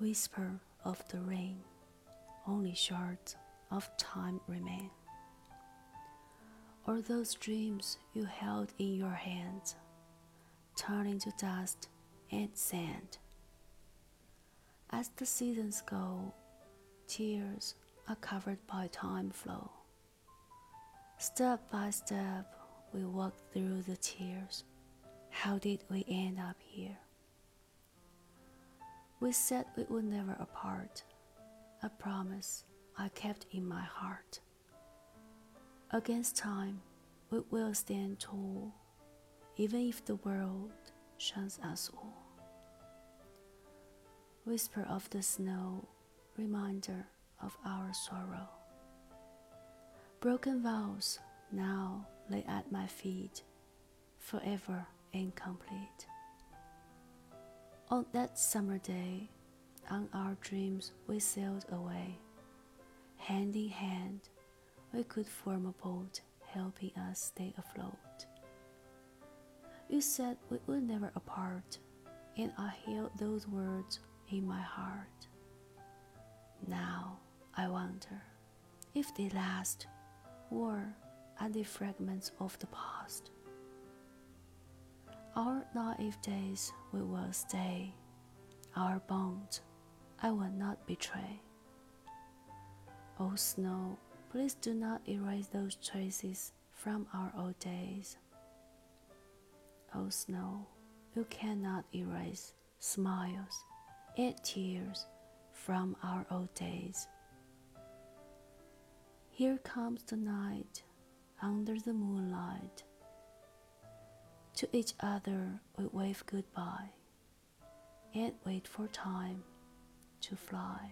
whisper of the rain, only shards of time remain. Or those dreams you held in your hands, turning to dust and sand. As the seasons go, tears are covered by time flow. Step by step, we walk through the tears. How did we end up here? We said we would never apart, a promise I kept in my heart. Against time, we will stand tall, even if the world shuns us all. Whisper of the snow, reminder of our sorrow. Broken vows now lay at my feet, forever incomplete. On that summer day, on our dreams we sailed away. Hand in hand, we could form a boat helping us stay afloat. You said we would never apart, and I held those words in my heart. Now I wonder if they last, or are they fragments of the past? Our naive days we will stay, our bonds I will not betray. Oh, snow, please do not erase those traces from our old days. Oh, snow, you cannot erase smiles and tears from our old days. Here comes the night under the moonlight to each other we wave goodbye and wait for time to fly.